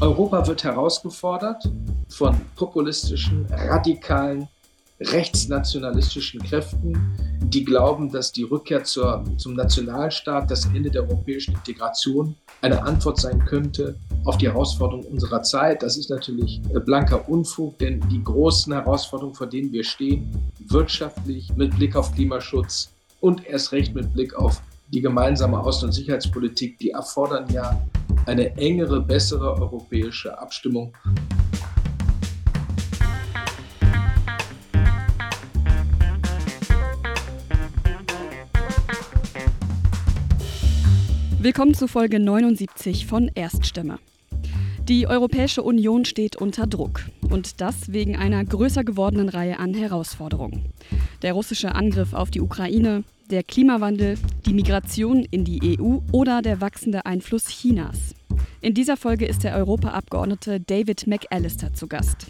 Europa wird herausgefordert von populistischen, radikalen, rechtsnationalistischen Kräften, die glauben, dass die Rückkehr zur, zum Nationalstaat, das Ende der europäischen Integration eine Antwort sein könnte auf die Herausforderungen unserer Zeit. Das ist natürlich blanker Unfug, denn die großen Herausforderungen, vor denen wir stehen, wirtschaftlich mit Blick auf Klimaschutz und erst recht mit Blick auf die gemeinsame Außen- und Sicherheitspolitik, die erfordern ja eine engere, bessere europäische Abstimmung. Willkommen zu Folge 79 von Erststimme. Die Europäische Union steht unter Druck und das wegen einer größer gewordenen Reihe an Herausforderungen. Der russische Angriff auf die Ukraine, der Klimawandel, die Migration in die EU oder der wachsende Einfluss Chinas. In dieser Folge ist der Europaabgeordnete David McAllister zu Gast.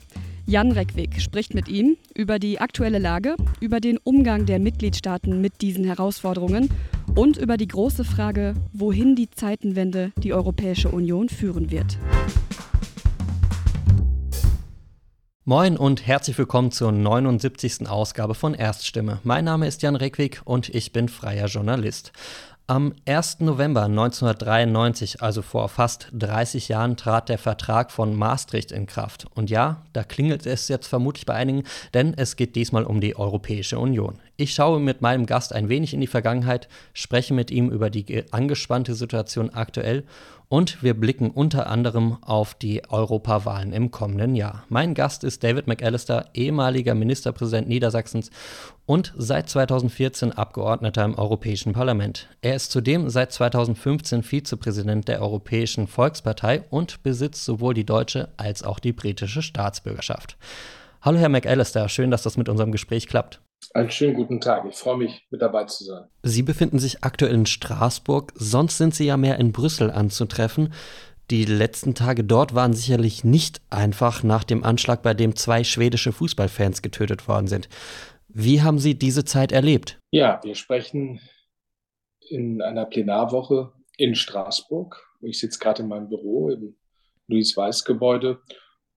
Jan Reckwig spricht mit ihm über die aktuelle Lage, über den Umgang der Mitgliedstaaten mit diesen Herausforderungen und über die große Frage, wohin die Zeitenwende die Europäische Union führen wird. Moin und herzlich willkommen zur 79. Ausgabe von Erststimme. Mein Name ist Jan Reckwig und ich bin freier Journalist. Am 1. November 1993, also vor fast 30 Jahren, trat der Vertrag von Maastricht in Kraft. Und ja, da klingelt es jetzt vermutlich bei einigen, denn es geht diesmal um die Europäische Union. Ich schaue mit meinem Gast ein wenig in die Vergangenheit, spreche mit ihm über die angespannte Situation aktuell und wir blicken unter anderem auf die Europawahlen im kommenden Jahr. Mein Gast ist David McAllister, ehemaliger Ministerpräsident Niedersachsens und seit 2014 Abgeordneter im Europäischen Parlament. Er ist zudem seit 2015 Vizepräsident der Europäischen Volkspartei und besitzt sowohl die deutsche als auch die britische Staatsbürgerschaft. Hallo Herr McAllister, schön, dass das mit unserem Gespräch klappt. Einen schönen guten Tag. Ich freue mich, mit dabei zu sein. Sie befinden sich aktuell in Straßburg. Sonst sind Sie ja mehr in Brüssel anzutreffen. Die letzten Tage dort waren sicherlich nicht einfach nach dem Anschlag, bei dem zwei schwedische Fußballfans getötet worden sind. Wie haben Sie diese Zeit erlebt? Ja, wir sprechen in einer Plenarwoche in Straßburg. Ich sitze gerade in meinem Büro im Louis-Weiß-Gebäude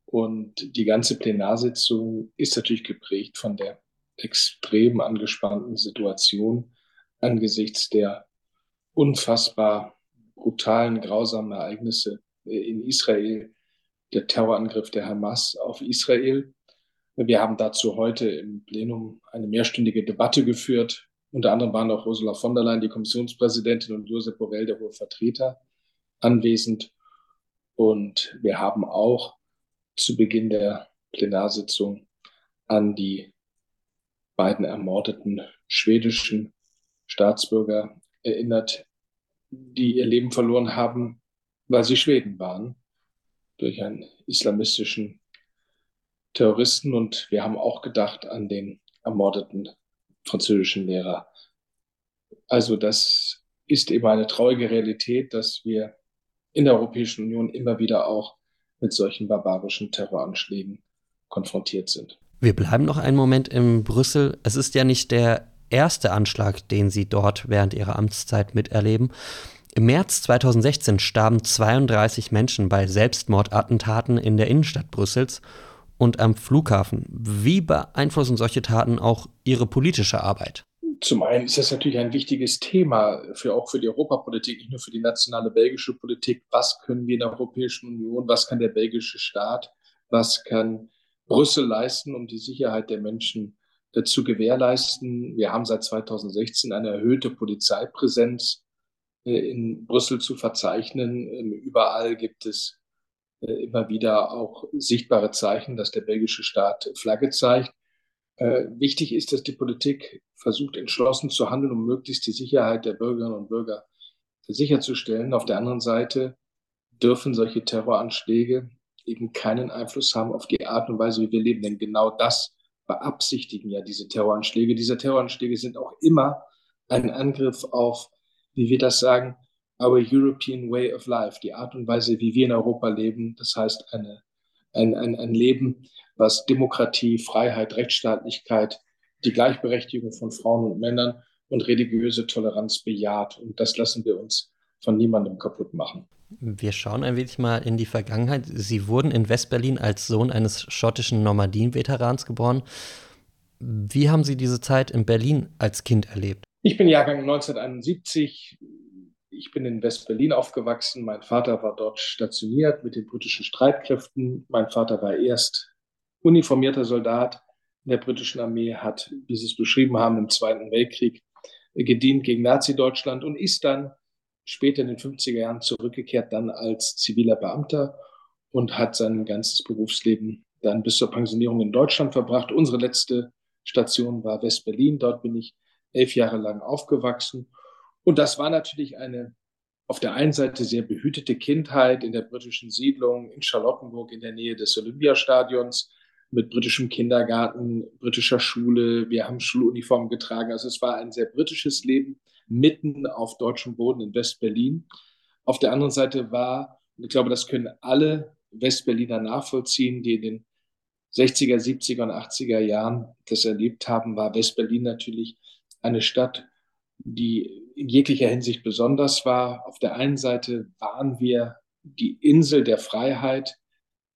und die ganze Plenarsitzung ist natürlich geprägt von der extrem angespannten Situation angesichts der unfassbar brutalen, grausamen Ereignisse in Israel, der Terrorangriff der Hamas auf Israel. Wir haben dazu heute im Plenum eine mehrstündige Debatte geführt. Unter anderem waren auch Ursula von der Leyen, die Kommissionspräsidentin, und Josep Borrell, der hohe Vertreter, anwesend. Und wir haben auch zu Beginn der Plenarsitzung an die beiden ermordeten schwedischen Staatsbürger erinnert, die ihr Leben verloren haben, weil sie Schweden waren, durch einen islamistischen Terroristen. Und wir haben auch gedacht an den ermordeten französischen Lehrer. Also das ist eben eine traurige Realität, dass wir in der Europäischen Union immer wieder auch mit solchen barbarischen Terroranschlägen konfrontiert sind. Wir bleiben noch einen Moment in Brüssel. Es ist ja nicht der erste Anschlag, den Sie dort während Ihrer Amtszeit miterleben. Im März 2016 starben 32 Menschen bei Selbstmordattentaten in der Innenstadt Brüssels und am Flughafen. Wie beeinflussen solche Taten auch Ihre politische Arbeit? Zum einen ist das natürlich ein wichtiges Thema, für, auch für die Europapolitik, nicht nur für die nationale belgische Politik. Was können wir in der Europäischen Union, was kann der belgische Staat, was kann Brüssel leisten, um die Sicherheit der Menschen äh, zu gewährleisten. Wir haben seit 2016 eine erhöhte Polizeipräsenz äh, in Brüssel zu verzeichnen. Ähm, überall gibt es äh, immer wieder auch sichtbare Zeichen, dass der belgische Staat Flagge zeigt. Äh, wichtig ist, dass die Politik versucht, entschlossen zu handeln, um möglichst die Sicherheit der Bürgerinnen und Bürger sicherzustellen. Auf der anderen Seite dürfen solche Terroranschläge eben keinen Einfluss haben auf die Art und Weise, wie wir leben. Denn genau das beabsichtigen ja diese Terroranschläge. Diese Terroranschläge sind auch immer ein Angriff auf, wie wir das sagen, our European way of life, die Art und Weise, wie wir in Europa leben. Das heißt, eine, ein, ein, ein Leben, was Demokratie, Freiheit, Rechtsstaatlichkeit, die Gleichberechtigung von Frauen und Männern und religiöse Toleranz bejaht. Und das lassen wir uns von niemandem kaputt machen. Wir schauen ein wenig mal in die Vergangenheit. Sie wurden in Westberlin als Sohn eines schottischen Normandien-Veterans geboren. Wie haben Sie diese Zeit in Berlin als Kind erlebt? Ich bin Jahrgang 1971. Ich bin in Westberlin aufgewachsen. Mein Vater war dort stationiert mit den britischen Streitkräften. Mein Vater war erst uniformierter Soldat in der britischen Armee, hat, wie Sie es beschrieben haben, im Zweiten Weltkrieg gedient gegen Nazi-Deutschland und ist dann später in den 50er Jahren zurückgekehrt, dann als ziviler Beamter und hat sein ganzes Berufsleben dann bis zur Pensionierung in Deutschland verbracht. Unsere letzte Station war West-Berlin. Dort bin ich elf Jahre lang aufgewachsen. Und das war natürlich eine auf der einen Seite sehr behütete Kindheit in der britischen Siedlung in Charlottenburg in der Nähe des Olympiastadions mit britischem Kindergarten, britischer Schule. Wir haben Schuluniformen getragen. Also es war ein sehr britisches Leben mitten auf deutschem Boden in West-Berlin. Auf der anderen Seite war, und ich glaube, das können alle Westberliner nachvollziehen, die in den 60er, 70er und 80er Jahren das erlebt haben, war Westberlin natürlich eine Stadt, die in jeglicher Hinsicht besonders war. Auf der einen Seite waren wir die Insel der Freiheit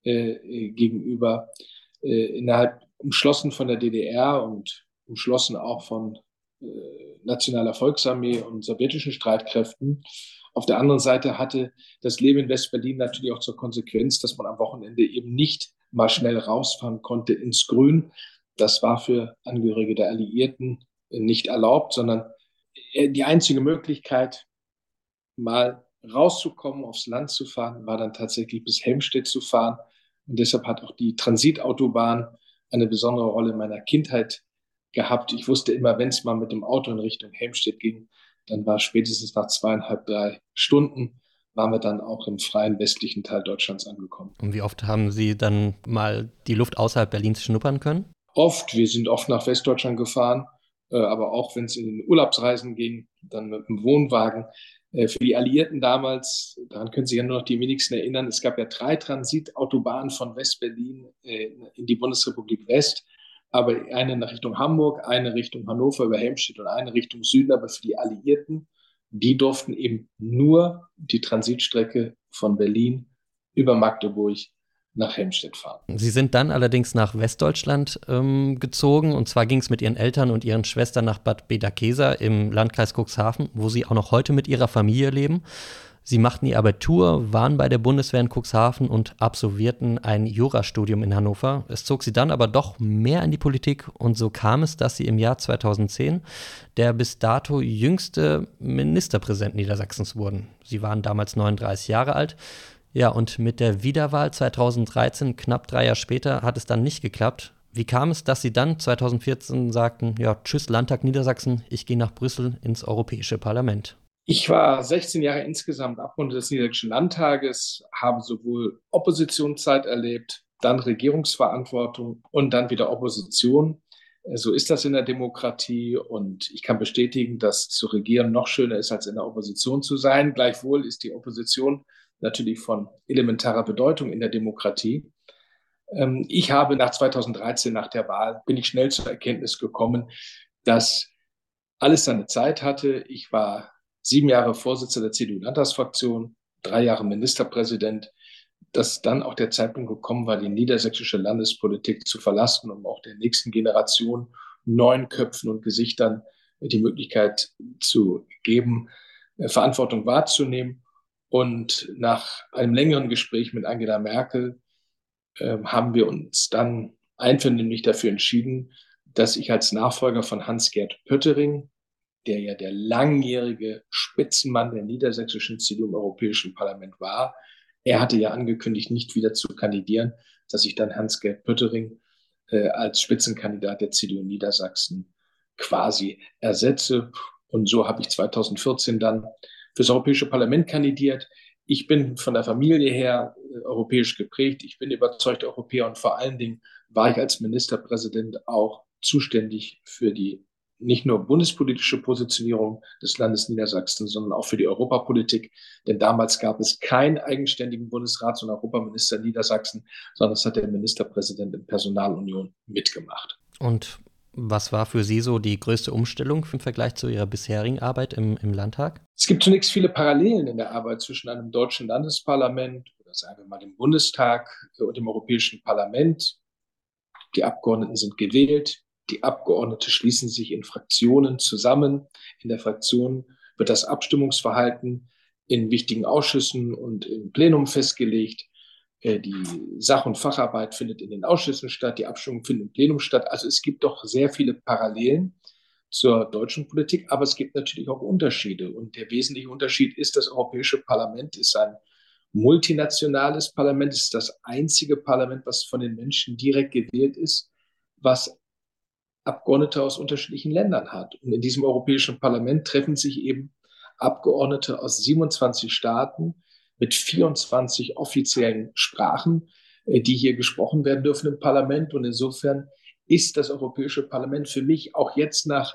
äh, gegenüber, äh, innerhalb umschlossen von der DDR und umschlossen auch von äh, nationaler Volksarmee und sowjetischen Streitkräften. Auf der anderen Seite hatte das Leben in Westberlin natürlich auch zur Konsequenz, dass man am Wochenende eben nicht mal schnell rausfahren konnte ins Grün. Das war für Angehörige der Alliierten nicht erlaubt, sondern äh, die einzige Möglichkeit, mal rauszukommen, aufs Land zu fahren, war dann tatsächlich bis Helmstedt zu fahren. Und deshalb hat auch die Transitautobahn eine besondere Rolle in meiner Kindheit gehabt. Ich wusste immer, wenn es mal mit dem Auto in Richtung Helmstedt ging, dann war spätestens nach zweieinhalb, drei Stunden waren wir dann auch im freien westlichen Teil Deutschlands angekommen. Und wie oft haben Sie dann mal die Luft außerhalb Berlins schnuppern können? Oft. Wir sind oft nach Westdeutschland gefahren, äh, aber auch wenn es in den Urlaubsreisen ging, dann mit dem Wohnwagen. Äh, für die Alliierten damals, daran können sich ja nur noch die wenigsten erinnern, es gab ja drei Transitautobahnen von West-Berlin äh, in die Bundesrepublik West aber eine nach Richtung Hamburg, eine Richtung Hannover über Helmstedt und eine Richtung Süden, aber für die Alliierten, die durften eben nur die Transitstrecke von Berlin über Magdeburg nach Helmstedt fahren. Sie sind dann allerdings nach Westdeutschland ähm, gezogen und zwar ging es mit Ihren Eltern und Ihren Schwestern nach Bad Bederkesa im Landkreis Cuxhaven, wo Sie auch noch heute mit Ihrer Familie leben. Sie machten ihr Abitur, waren bei der Bundeswehr in Cuxhaven und absolvierten ein Jurastudium in Hannover. Es zog sie dann aber doch mehr in die Politik und so kam es, dass sie im Jahr 2010 der bis dato jüngste Ministerpräsident Niedersachsens wurden. Sie waren damals 39 Jahre alt. Ja, und mit der Wiederwahl 2013, knapp drei Jahre später, hat es dann nicht geklappt. Wie kam es, dass Sie dann 2014 sagten, ja, tschüss Landtag Niedersachsen, ich gehe nach Brüssel ins Europäische Parlament? Ich war 16 Jahre insgesamt Abgeordneter des Niederländischen Landtages, habe sowohl Oppositionszeit erlebt, dann Regierungsverantwortung und dann wieder Opposition. So ist das in der Demokratie und ich kann bestätigen, dass zu regieren noch schöner ist, als in der Opposition zu sein. Gleichwohl ist die Opposition natürlich von elementarer Bedeutung in der Demokratie. Ähm, ich habe nach 2013, nach der Wahl, bin ich schnell zur Erkenntnis gekommen, dass alles seine Zeit hatte. Ich war sieben Jahre Vorsitzender der CDU-Landtagsfraktion, drei Jahre Ministerpräsident, dass dann auch der Zeitpunkt gekommen war, die niedersächsische Landespolitik zu verlassen, um auch der nächsten Generation neuen Köpfen und Gesichtern die Möglichkeit zu geben, äh, Verantwortung wahrzunehmen. Und nach einem längeren Gespräch mit Angela Merkel äh, haben wir uns dann einvernehmlich dafür entschieden, dass ich als Nachfolger von Hans-Gerd Pöttering, der ja der langjährige Spitzenmann der niedersächsischen CDU im Europäischen Parlament war. Er hatte ja angekündigt, nicht wieder zu kandidieren, dass ich dann Hans-Gerd Pöttering äh, als Spitzenkandidat der CDU Niedersachsen quasi ersetze. Und so habe ich 2014 dann fürs Europäische Parlament kandidiert. Ich bin von der Familie her äh, europäisch geprägt. Ich bin überzeugter Europäer und vor allen Dingen war ich als Ministerpräsident auch zuständig für die nicht nur bundespolitische Positionierung des Landes Niedersachsen, sondern auch für die Europapolitik. Denn damals gab es keinen eigenständigen Bundesrats- und Europaminister Niedersachsen, sondern das hat der Ministerpräsident in Personalunion mitgemacht. Und Was war für Sie so die größte Umstellung im Vergleich zu Ihrer bisherigen Arbeit im, im Landtag? Es gibt zunächst viele Parallelen in der Arbeit zwischen einem deutschen Landesparlament oder sagen wir mal dem Bundestag und dem Europäischen Parlament. Die Abgeordneten sind gewählt. Die Abgeordnete schließen sich in Fraktionen zusammen. In der Fraktion wird das Abstimmungsverhalten in wichtigen Ausschüssen und im Plenum festgelegt. Äh, die Sach- und Facharbeit findet in den Ausschüssen statt, die Abstimmung findet im Plenum statt. Also es gibt doch sehr viele Parallelen zur deutschen Politik, aber es gibt natürlich auch Unterschiede. Und der wesentliche Unterschied ist, das Europäische Parlament ist ein multinationales Parlament, es ist das einzige Parlament, was von den Menschen direkt gewählt ist, was Abgeordnete aus unterschiedlichen Ländern hat. Und in diesem Europäischen Parlament treffen sich eben Abgeordnete aus 27 Staaten mit 24 offiziellen Sprachen, äh, die hier gesprochen werden dürfen im Parlament. Und insofern ist das Europäische Parlament für mich auch jetzt nach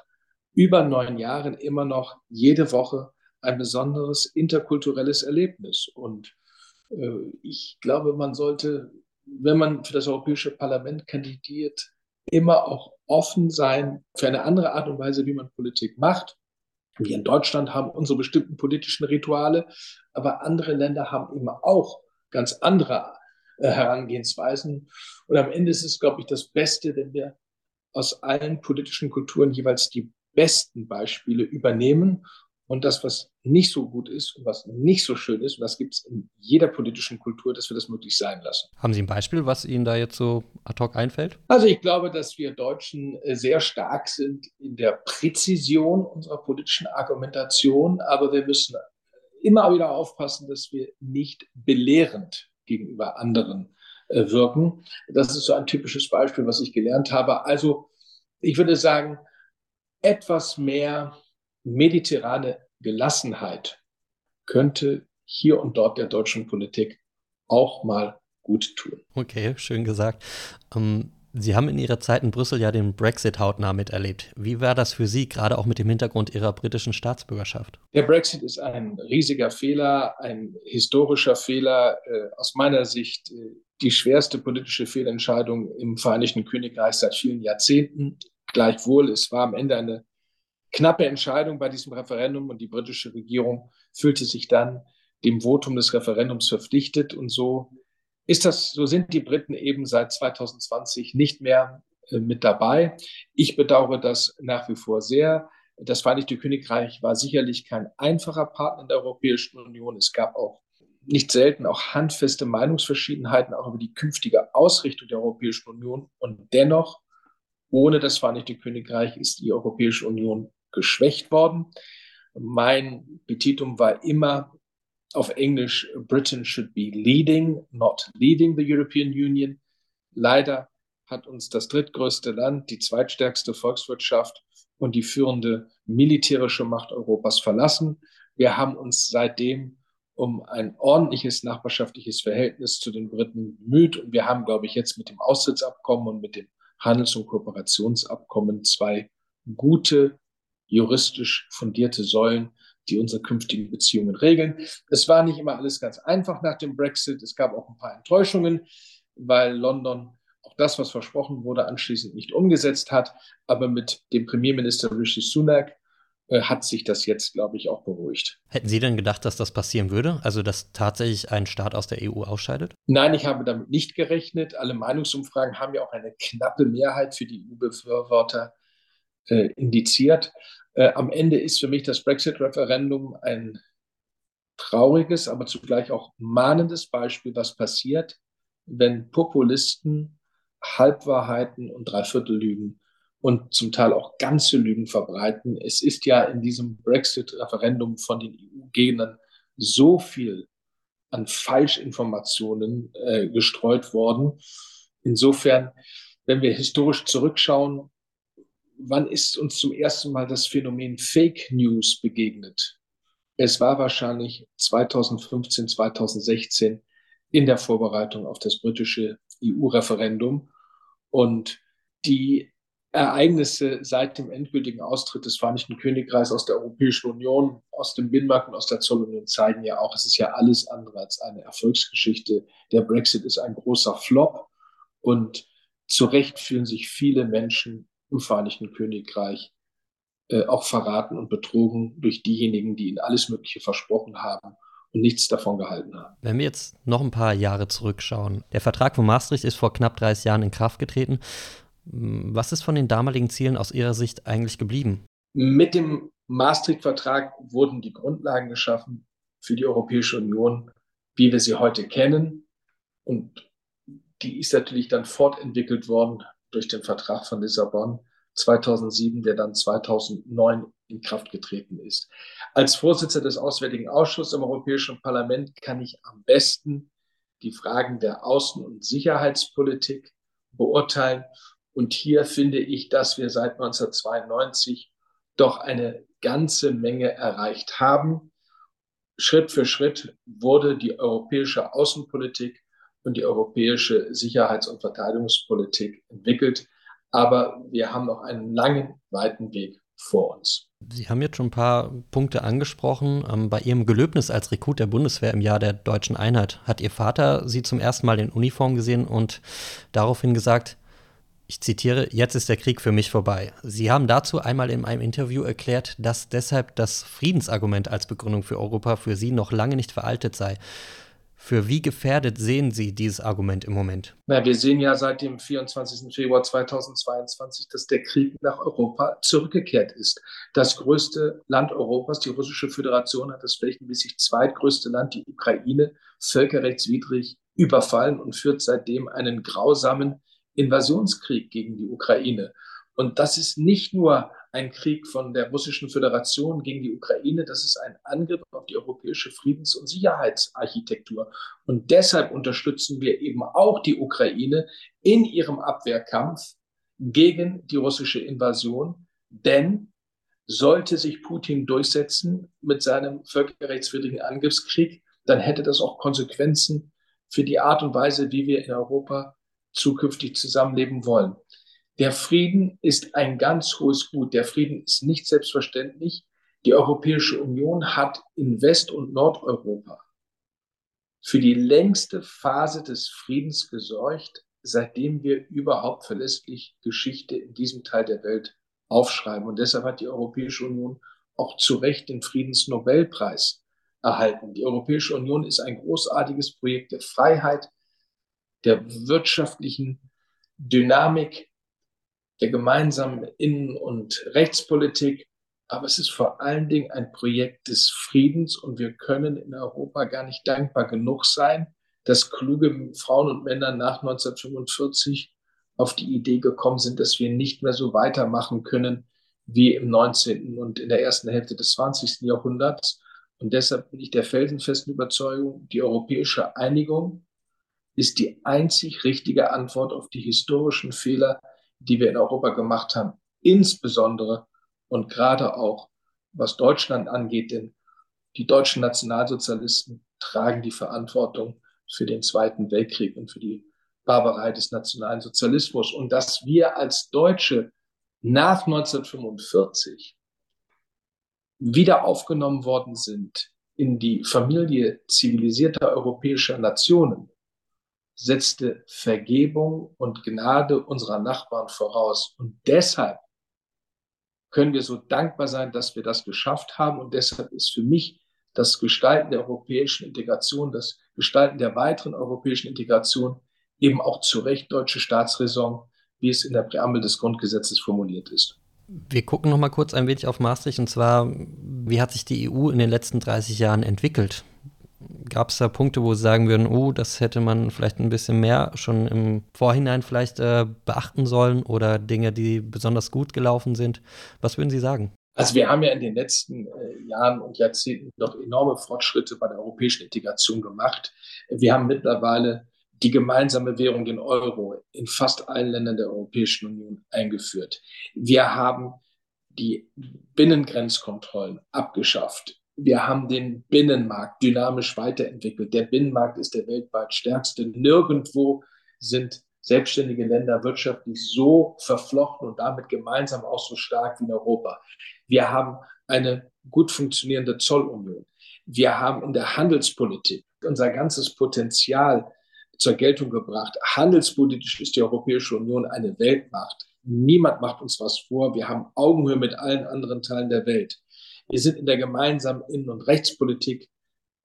über neun Jahren immer noch jede Woche ein besonderes interkulturelles Erlebnis. Und äh, ich glaube, man sollte, wenn man für das Europäische Parlament kandidiert, immer auch offen sein für eine andere Art und Weise, wie man Politik macht. Wir in Deutschland haben unsere bestimmten politischen Rituale, aber andere Länder haben eben auch ganz andere äh, Herangehensweisen. Und am Ende ist es, glaube ich, das Beste, wenn wir aus allen politischen Kulturen jeweils die besten Beispiele übernehmen und das, was nicht so gut ist und was nicht so schön ist, und das gibt es in jeder politischen Kultur, dass wir das möglich sein lassen. Haben Sie ein Beispiel, was Ihnen da jetzt so ad hoc einfällt? Also ich glaube, dass wir Deutschen äh, sehr stark sind in der Präzision unserer politischen Argumentation, aber wir müssen immer wieder aufpassen, dass wir nicht belehrend gegenüber anderen äh, wirken. Das ist so ein typisches Beispiel, was ich gelernt habe. Also ich würde sagen, etwas mehr mediterrane Gelassenheit könnte hier und dort der deutschen Politik auch mal gut tun. Okay, schön gesagt. Ähm, Sie haben in Ihrer Zeit in Brüssel ja den Brexit hautnah miterlebt. Wie war das für Sie, gerade auch mit dem Hintergrund Ihrer britischen Staatsbürgerschaft? Der Brexit ist ein riesiger Fehler, ein historischer Fehler, äh, aus meiner Sicht äh, die schwerste politische Fehlentscheidung im Vereinigten Königreich seit vielen Jahrzehnten. Gleichwohl, es war am Ende eine knappe Entscheidung bei diesem Referendum und die britische Regierung fühlte sich dann dem Votum des Referendums verpflichtet und so ist das, so sind die Briten eben seit 2020 nicht mehr äh, mit dabei. Ich bedauere das nach wie vor sehr. Das Vereinigte Königreich war sicherlich kein einfacher Partner in der Europäischen Union. Es gab auch nicht selten auch handfeste Meinungsverschiedenheiten auch über die künftige Ausrichtung der Europäischen Union. Und dennoch, ohne das Vereinigte Königreich ist die Europäische Union geschwächt worden. Mein Petitum war immer auf Englisch, Britain should be leading, not leading the European Union. Leider hat uns das drittgrößte Land, die zweitstärkste Volkswirtschaft und die führende militärische Macht Europas verlassen. Wir haben uns seitdem um ein ordentliches nachbarschaftliches Verhältnis zu den Briten bemüht. Und wir haben, glaube ich, jetzt mit dem Austrittsabkommen und mit dem Handels- und Kooperationsabkommen zwei gute juristisch fundierte Säulen, die unsere künftigen Beziehungen regeln. Es war nicht immer alles ganz einfach nach dem Brexit. Es gab auch ein paar Enttäuschungen, weil London auch das, was versprochen wurde, anschließend nicht umgesetzt hat. Aber mit dem Premierminister Rishi Sunak äh, hat sich das jetzt, glaube ich, auch beruhigt. Hätten Sie denn gedacht, dass das passieren würde? Also, dass tatsächlich ein Staat aus der EU ausscheidet? Nein, ich habe damit nicht gerechnet. Alle Meinungsumfragen haben ja auch eine knappe Mehrheit für die EU-Befürworter äh, indiziert. Äh, am Ende ist für mich das Brexit-Referendum ein trauriges, aber zugleich auch mahnendes Beispiel, was passiert, wenn Populisten Halbwahrheiten und Dreiviertellügen und zum Teil auch ganze Lügen verbreiten. Es ist ja in diesem Brexit-Referendum von den EU-Gegnern so viel an Falschinformationen äh, gestreut worden. Insofern, wenn wir historisch zurückschauen, wann ist uns zum ersten Mal das Phänomen Fake News begegnet? Es war wahrscheinlich 2015, 2016 in der Vorbereitung auf das britische EU-Referendum. Und die Ereignisse seit dem endgültigen Austritt des Vereinigten Königreichs aus der Europäischen Union, aus dem Binnenmarkt und aus der Zollunion zeigen ja auch, es ist ja alles andere als eine Erfolgsgeschichte. Der Brexit ist ein großer Flop und zu Recht fühlen sich viele Menschen im Vereinigten Königreich äh, auch verraten und betrogen durch diejenigen, die ihnen alles Mögliche versprochen haben und nichts davon gehalten haben. Wenn wir jetzt noch ein paar Jahre zurückschauen, der Vertrag von Maastricht ist vor knapp 30 Jahren in Kraft getreten. Was ist von den damaligen Zielen aus Ihrer Sicht eigentlich geblieben? Mit dem Maastricht-Vertrag wurden die Grundlagen geschaffen für die Europäische Union, wie wir sie heute kennen. Und die ist natürlich dann fortentwickelt worden durch den Vertrag von Lissabon 2007, der dann 2009 in Kraft getreten ist. Als Vorsitzender des Auswärtigen Ausschusses im Europäischen Parlament kann ich am besten die Fragen der Außen- und Sicherheitspolitik beurteilen. Und hier finde ich, dass wir seit 1992 doch eine ganze Menge erreicht haben. Schritt für Schritt wurde die europäische Außenpolitik und die europäische Sicherheits- und Verteidigungspolitik entwickelt. Aber wir haben noch einen langen, weiten Weg vor uns. Sie haben jetzt schon ein paar Punkte angesprochen. Ähm, bei Ihrem Gelöbnis als Rekrut der Bundeswehr im Jahr der deutschen Einheit hat Ihr Vater Sie zum ersten Mal in Uniform gesehen und daraufhin gesagt, ich zitiere, jetzt ist der Krieg für mich vorbei. Sie haben dazu einmal in einem Interview erklärt, dass deshalb das Friedensargument als Begründung für Europa für Sie noch lange nicht veraltet sei. Für wie gefährdet sehen Sie dieses Argument im Moment? Na, wir sehen ja seit dem 24. Februar 2022, dass der Krieg nach Europa zurückgekehrt ist. Das größte Land Europas, die Russische Föderation, hat das flächenmäßig zweitgrößte Land, die Ukraine, völkerrechtswidrig überfallen und führt seitdem einen grausamen Invasionskrieg gegen die Ukraine. Und das ist nicht nur ein Krieg von der Russischen Föderation gegen die Ukraine, das ist ein Angriff auf die europäische Friedens- und Sicherheitsarchitektur. Und deshalb unterstützen wir eben auch die Ukraine in ihrem Abwehrkampf gegen die russische Invasion, denn sollte sich Putin durchsetzen mit seinem völkerrechtswidrigen Angriffskrieg, dann hätte das auch Konsequenzen für die Art und Weise, wie wir in Europa zukünftig zusammenleben wollen. Der Frieden ist ein ganz hohes Gut. Der Frieden ist nicht selbstverständlich. Die Europäische Union hat in West- und Nordeuropa für die längste Phase des Friedens gesorgt, seitdem wir überhaupt verlässlich Geschichte in diesem Teil der Welt aufschreiben. Und deshalb hat die Europäische Union auch zu Recht den Friedensnobelpreis erhalten. Die Europäische Union ist ein großartiges Projekt der Freiheit, der wirtschaftlichen Dynamik, der gemeinsamen Innen- und Rechtspolitik. Aber es ist vor allen Dingen ein Projekt des Friedens und wir können in Europa gar nicht dankbar genug sein, dass kluge Frauen und Männer nach 1945 auf die Idee gekommen sind, dass wir nicht mehr so weitermachen können wie im 19. und in der ersten Hälfte des 20. Jahrhunderts. Und deshalb bin ich der felsenfesten Überzeugung, die europäische Einigung ist die einzig richtige Antwort auf die historischen Fehler, die wir in Europa gemacht haben, insbesondere und gerade auch was Deutschland angeht, denn die deutschen Nationalsozialisten tragen die Verantwortung für den Zweiten Weltkrieg und für die Barbarei des nationalen Sozialismus. Und dass wir als Deutsche nach 1945 wieder aufgenommen worden sind in die Familie zivilisierter europäischer Nationen, setzte Vergebung und Gnade unserer Nachbarn voraus. Und deshalb können wir so dankbar sein, dass wir das geschafft haben. Und deshalb ist für mich das Gestalten der europäischen Integration, das Gestalten der weiteren europäischen Integration eben auch zu Recht deutsche Staatsräson, wie es in der Präambel des Grundgesetzes formuliert ist. Wir gucken noch mal kurz ein wenig auf Maastricht und zwar, wie hat sich die EU in den letzten 30 Jahren entwickelt? Gab es da Punkte, wo Sie sagen würden, oh, das hätte man vielleicht ein bisschen mehr schon im Vorhinein vielleicht äh, beachten sollen oder Dinge, die besonders gut gelaufen sind? Was würden Sie sagen? Also wir haben ja in den letzten äh, Jahren und Jahrzehnten noch enorme Fortschritte bei der europäischen Integration gemacht. Wir haben mittlerweile die gemeinsame Währung, den Euro, in fast allen Ländern der Europäischen Union eingeführt. Wir haben die Binnengrenzkontrollen abgeschafft. Wir haben den Binnenmarkt dynamisch weiterentwickelt. Der Binnenmarkt ist der weltweit stärkste. Nirgendwo sind selbstständige Länder wirtschaftlich so verflochten und damit gemeinsam auch so stark wie in Europa. Wir haben eine gut funktionierende Zollunion. Wir haben in der Handelspolitik unser ganzes Potenzial zur Geltung gebracht. Handelspolitisch ist die Europäische Union eine Weltmacht. Niemand macht uns was vor. Wir haben Augenhöhe mit allen anderen Teilen der Welt. Wir sind in der gemeinsamen Innen- und Rechtspolitik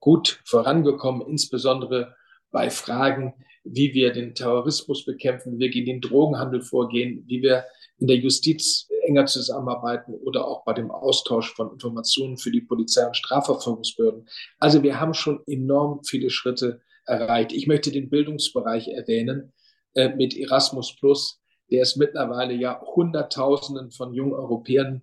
gut vorangekommen, insbesondere bei Fragen, wie wir den Terrorismus bekämpfen, wie wir gegen den Drogenhandel vorgehen, wie wir in der Justiz enger zusammenarbeiten oder auch bei dem Austausch von Informationen für die Polizei und Strafverfolgungsbehörden. Also wir haben schon enorm viele Schritte erreicht. Ich möchte den Bildungsbereich erwähnen äh, mit Erasmus Plus, der es mittlerweile ja Hunderttausenden von jungen Europäern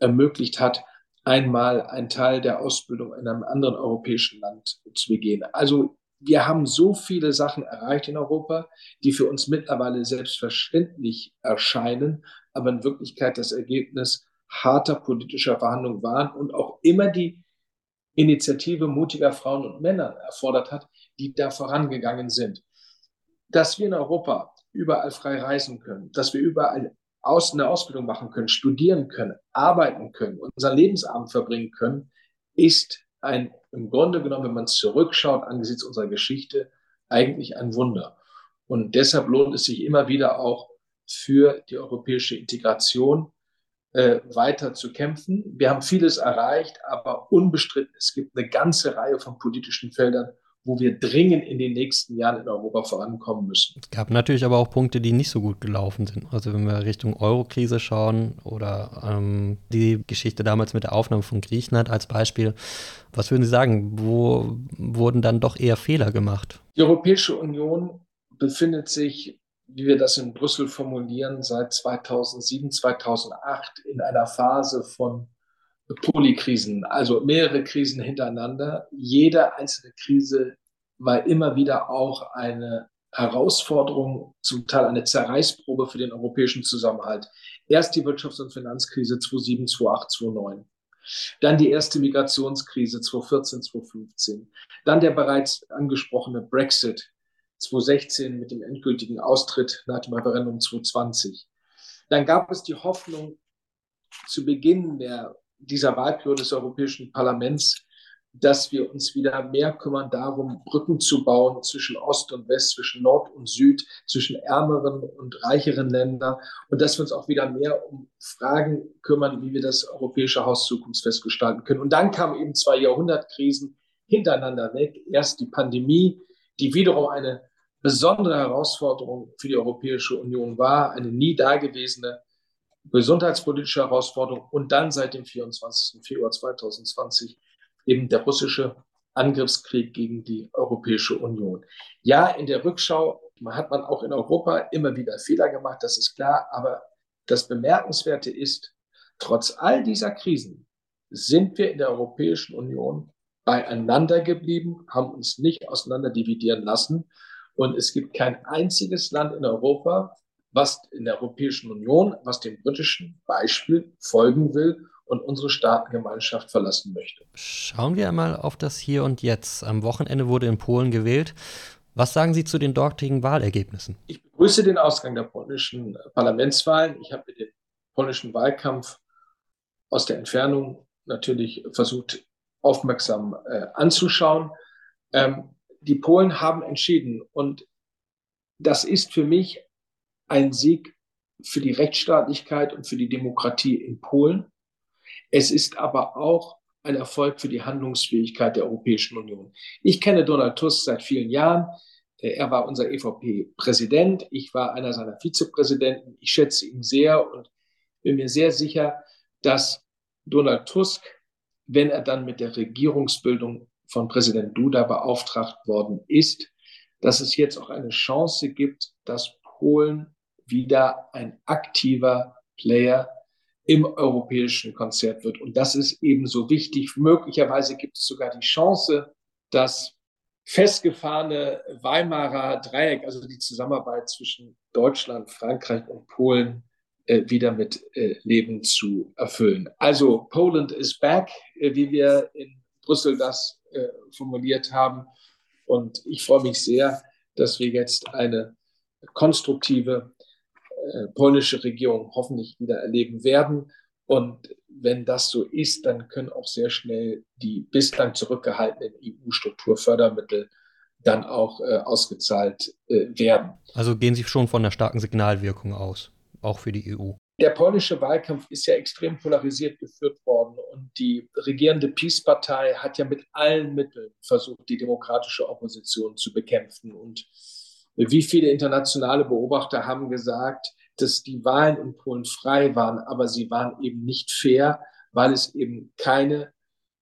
ermöglicht hat, einmal einen Teil der Ausbildung in einem anderen europäischen Land zu begehen. Also wir haben so viele Sachen erreicht in Europa, die für uns mittlerweile selbstverständlich erscheinen, aber in Wirklichkeit das Ergebnis harter politischer Verhandlungen waren und auch immer die Initiative mutiger Frauen und Männer erfordert hat, die da vorangegangen sind. Dass wir in Europa überall frei reisen können, dass wir überall aus, eine Ausbildung machen können, studieren können, arbeiten können, unseren Lebensabend verbringen können, ist ein, im Grunde genommen, wenn man zurückschaut angesichts unserer Geschichte, eigentlich ein Wunder. Und deshalb lohnt es sich immer wieder auch für die europäische Integration äh, weiter zu kämpfen. Wir haben vieles erreicht, aber unbestritten, es gibt eine ganze Reihe von politischen Feldern, wo wir dringend in den nächsten Jahren in Europa vorankommen müssen. Es gab natürlich aber auch Punkte, die nicht so gut gelaufen sind. Also wenn wir Richtung Euro-Krise schauen oder ähm, die Geschichte damals mit der Aufnahme von Griechenland als Beispiel, was würden Sie sagen, wo wurden dann doch eher Fehler gemacht? Die Europäische Union befindet sich, wie wir das in Brüssel formulieren, seit 2007, 2008 in einer Phase von Polykrisen, also mehrere Krisen hintereinander. Jede einzelne Krise war immer wieder auch eine Herausforderung, zum Teil eine Zerreißprobe für den europäischen Zusammenhalt. Erst die Wirtschafts- und Finanzkrise 2007, 2008, 2009. Dann die erste Migrationskrise 2014, 2015. Dann der bereits angesprochene Brexit 2016 mit dem endgültigen Austritt nach dem Referendum 2020. Dann gab es die Hoffnung zu Beginn der dieser Wahlperiode des Europäischen Parlaments, dass wir uns wieder mehr kümmern darum, Brücken zu bauen zwischen Ost und West, zwischen Nord und Süd, zwischen ärmeren und reicheren Ländern und dass wir uns auch wieder mehr um Fragen kümmern, wie wir das europäische Haus zukunftsfest gestalten können. Und dann kamen eben zwei Jahrhundertkrisen hintereinander weg. Erst die Pandemie, die wiederum eine besondere Herausforderung für die Europäische Union war, eine nie dagewesene gesundheitspolitische Herausforderung und dann seit dem 24. Februar 2020 eben der russische Angriffskrieg gegen die Europäische Union. Ja, in der Rückschau hat man auch in Europa immer wieder Fehler gemacht, das ist klar, aber das Bemerkenswerte ist, trotz all dieser Krisen sind wir in der Europäischen Union beieinander geblieben, haben uns nicht auseinanderdividieren lassen. Und es gibt kein einziges Land in Europa, was in der Europäischen Union, was dem britischen Beispiel folgen will und unsere Staatengemeinschaft verlassen möchte. Schauen wir einmal auf das Hier und Jetzt. Am Wochenende wurde in Polen gewählt. Was sagen Sie zu den dortigen Wahlergebnissen? Ich begrüße den Ausgang der polnischen Parlamentswahlen. Ich habe den polnischen Wahlkampf aus der Entfernung natürlich versucht, aufmerksam äh, anzuschauen. Ähm, die Polen haben entschieden und das ist für mich ein Sieg für die Rechtsstaatlichkeit und für die Demokratie in Polen. Es ist aber auch ein Erfolg für die Handlungsfähigkeit der Europäischen Union. Ich kenne Donald Tusk seit vielen Jahren. Er war unser EVP-Präsident. Ich war einer seiner Vizepräsidenten. Ich schätze ihn sehr und bin mir sehr sicher, dass Donald Tusk, wenn er dann mit der Regierungsbildung von Präsident Duda beauftragt worden ist, dass es jetzt auch eine Chance gibt, dass Polen wieder ein aktiver Player im europäischen Konzert wird. Und das ist ebenso wichtig. Möglicherweise gibt es sogar die Chance, dass festgefahrene Weimarer Dreieck, also die Zusammenarbeit zwischen Deutschland, Frankreich und Polen, äh, wieder mit äh, Leben zu erfüllen. Also Poland is back, äh, wie wir in Brüssel das äh, formuliert haben. Und ich freue mich sehr, dass wir jetzt eine konstruktive polnische Regierung hoffentlich wieder erleben werden. Und wenn das so ist, dann können auch sehr schnell die bislang zurückgehaltenen EU-Strukturfördermittel dann auch äh, ausgezahlt äh, werden. Also gehen Sie schon von einer starken Signalwirkung aus. auch für die EU? Der polnische Wahlkampf ist ja extrem polarisiert geführt worden und die regierende Peace-Partei hat ja mit allen Mitteln versucht, die demokratische Opposition zu bekämpfen. Und wie viele internationale Beobachter haben gesagt, dass die Wahlen in Polen frei waren, aber sie waren eben nicht fair, weil es eben keine,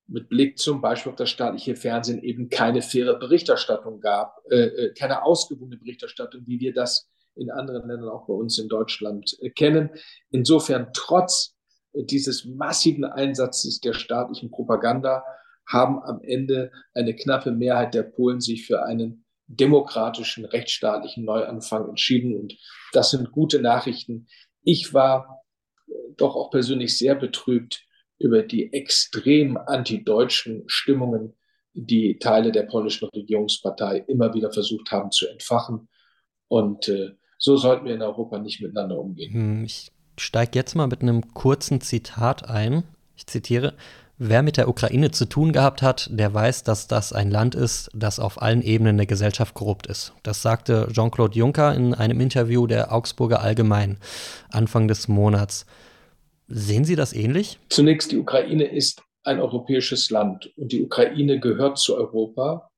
mit Blick zum Beispiel auf das staatliche Fernsehen, eben keine faire Berichterstattung gab, äh, äh keine ausgewogene Berichterstattung, wie wir das in anderen Ländern, auch bei uns in Deutschland, äh, kennen. Insofern, trotz äh, dieses massiven Einsatzes der staatlichen Propaganda, haben am Ende eine knappe Mehrheit der Polen sich für einen demokratischen, rechtsstaatlichen Neuanfang entschieden. Und das sind gute Nachrichten. Ich war doch auch persönlich sehr betrübt über die extrem antideutschen Stimmungen, die Teile der polnischen Regierungspartei immer wieder versucht haben zu entfachen. Und äh, so sollten wir in Europa nicht miteinander umgehen. Hm, ich steige jetzt mal mit einem kurzen Zitat ein. Ich zitiere. Wer mit der Ukraine zu tun gehabt hat, der weiß, dass das ein Land ist, das auf allen Ebenen der Gesellschaft korrupt ist. Das sagte Jean-Claude Juncker in einem Interview der Augsburger Allgemein Anfang des Monats. Sehen Sie das ähnlich? Zunächst, die Ukraine ist ein europäisches Land und die Ukraine gehört zu Europa.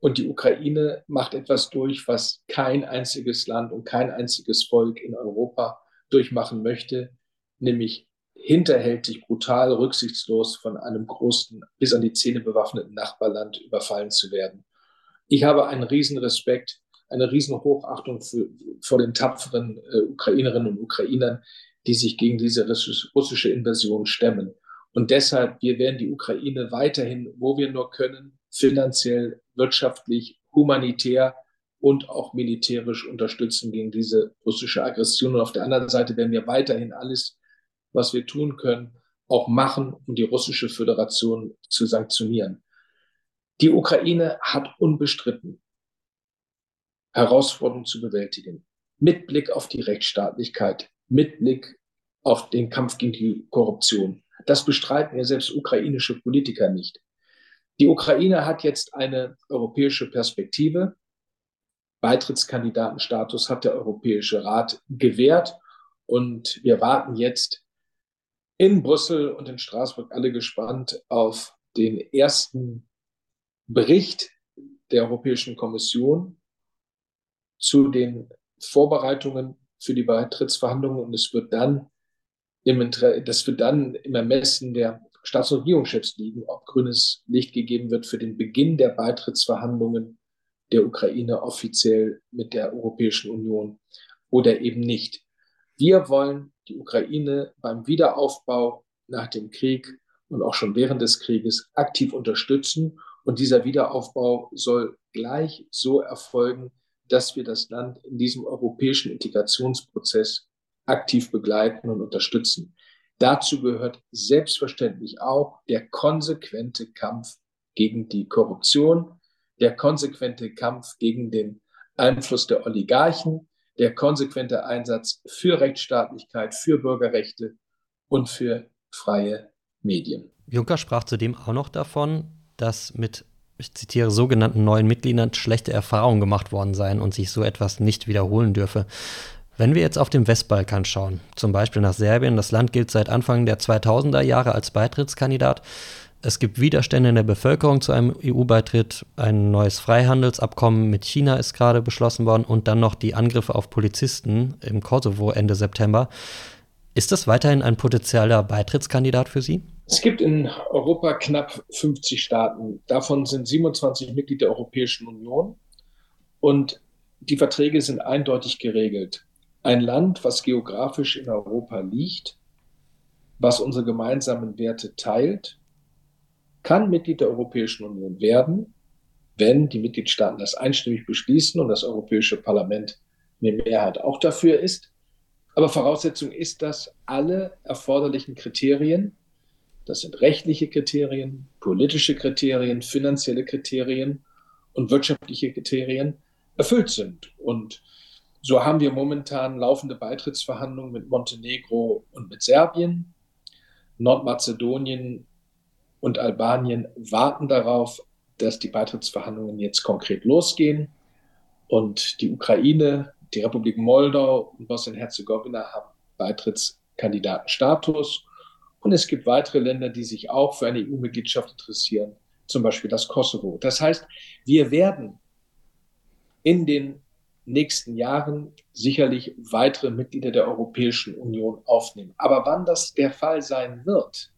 Und die Ukraine macht etwas durch, was kein einziges Land und kein einziges Volk in Europa durchmachen möchte, nämlich hinterhältig, brutal, rücksichtslos von einem großen, bis an die Zähne bewaffneten Nachbarland überfallen zu werden. Ich habe einen riesen Respekt, eine riesen Hochachtung für, vor den tapferen äh, Ukrainerinnen und Ukrainern, die sich gegen diese russische Invasion stemmen. Und deshalb, wir werden die Ukraine weiterhin, wo wir nur können, finanziell, wirtschaftlich, humanitär und auch militärisch unterstützen gegen diese russische Aggression. Und auf der anderen Seite werden wir weiterhin alles, was wir tun können, auch machen, um die russische Föderation zu sanktionieren. Die Ukraine hat unbestritten Herausforderungen zu bewältigen. Mit Blick auf die Rechtsstaatlichkeit, mit Blick auf den Kampf gegen die Korruption. Das bestreiten ja selbst ukrainische Politiker nicht. Die Ukraine hat jetzt eine europäische Perspektive. Beitrittskandidatenstatus hat der Europäische Rat gewährt. Und wir warten jetzt in Brüssel und in Straßburg alle gespannt auf den ersten Bericht der Europäischen Kommission zu den Vorbereitungen für die Beitrittsverhandlungen. Und es wird dann im, das wird dann im Ermessen der Staats- und Regierungschefs liegen, ob grünes Licht gegeben wird für den Beginn der Beitrittsverhandlungen der Ukraine offiziell mit der Europäischen Union oder eben nicht. Wir wollen die Ukraine beim Wiederaufbau nach dem Krieg und auch schon während des Krieges aktiv unterstützen. Und dieser Wiederaufbau soll gleich so erfolgen, dass wir das Land in diesem europäischen Integrationsprozess aktiv begleiten und unterstützen. Dazu gehört selbstverständlich auch der konsequente Kampf gegen die Korruption, der konsequente Kampf gegen den Einfluss der Oligarchen, der konsequente Einsatz für Rechtsstaatlichkeit, für Bürgerrechte und für freie Medien. Juncker sprach zudem auch noch davon, dass mit, ich zitiere, sogenannten neuen Mitgliedern schlechte Erfahrungen gemacht worden seien und sich so etwas nicht wiederholen dürfe. Wenn wir jetzt auf den Westbalkan schauen, zum Beispiel nach Serbien, das Land gilt seit Anfang der 2000er Jahre als Beitrittskandidat. Es gibt Widerstände in der Bevölkerung zu einem EU-Beitritt. Ein neues Freihandelsabkommen mit China ist gerade beschlossen worden und dann noch die Angriffe auf Polizisten im Kosovo Ende September. Ist das weiterhin ein potenzieller Beitrittskandidat für Sie? Es gibt in Europa knapp 50 Staaten. Davon sind 27 Mitglied der Europäischen Union. Und die Verträge sind eindeutig geregelt ein Land, was geografisch in Europa liegt, was unsere gemeinsamen Werte teilt, kann Mitglied der Europäischen Union werden, wenn die Mitgliedstaaten das einstimmig beschließen und das Europäische Parlament eine Mehrheit auch dafür ist. Aber Voraussetzung ist, dass alle erforderlichen Kriterien, das sind rechtliche Kriterien, politische Kriterien, finanzielle Kriterien und wirtschaftliche Kriterien, erfüllt sind. Und so haben wir momentan laufende Beitrittsverhandlungen mit Montenegro und mit Serbien. Nordmazedonien und Albanien warten darauf, dass die Beitrittsverhandlungen jetzt konkret losgehen. Und die Ukraine die Republik Moldau und Bosnien-Herzegowina haben Beitrittskandidatenstatus. Und es gibt weitere Länder, die sich auch für eine EU-Mitgliedschaft interessieren, zum Beispiel das Kosovo. Das heißt, wir werden in den nächsten Jahren sicherlich weitere Mitglieder der Europäischen Union aufnehmen. Aber wann das der Fall sein wird,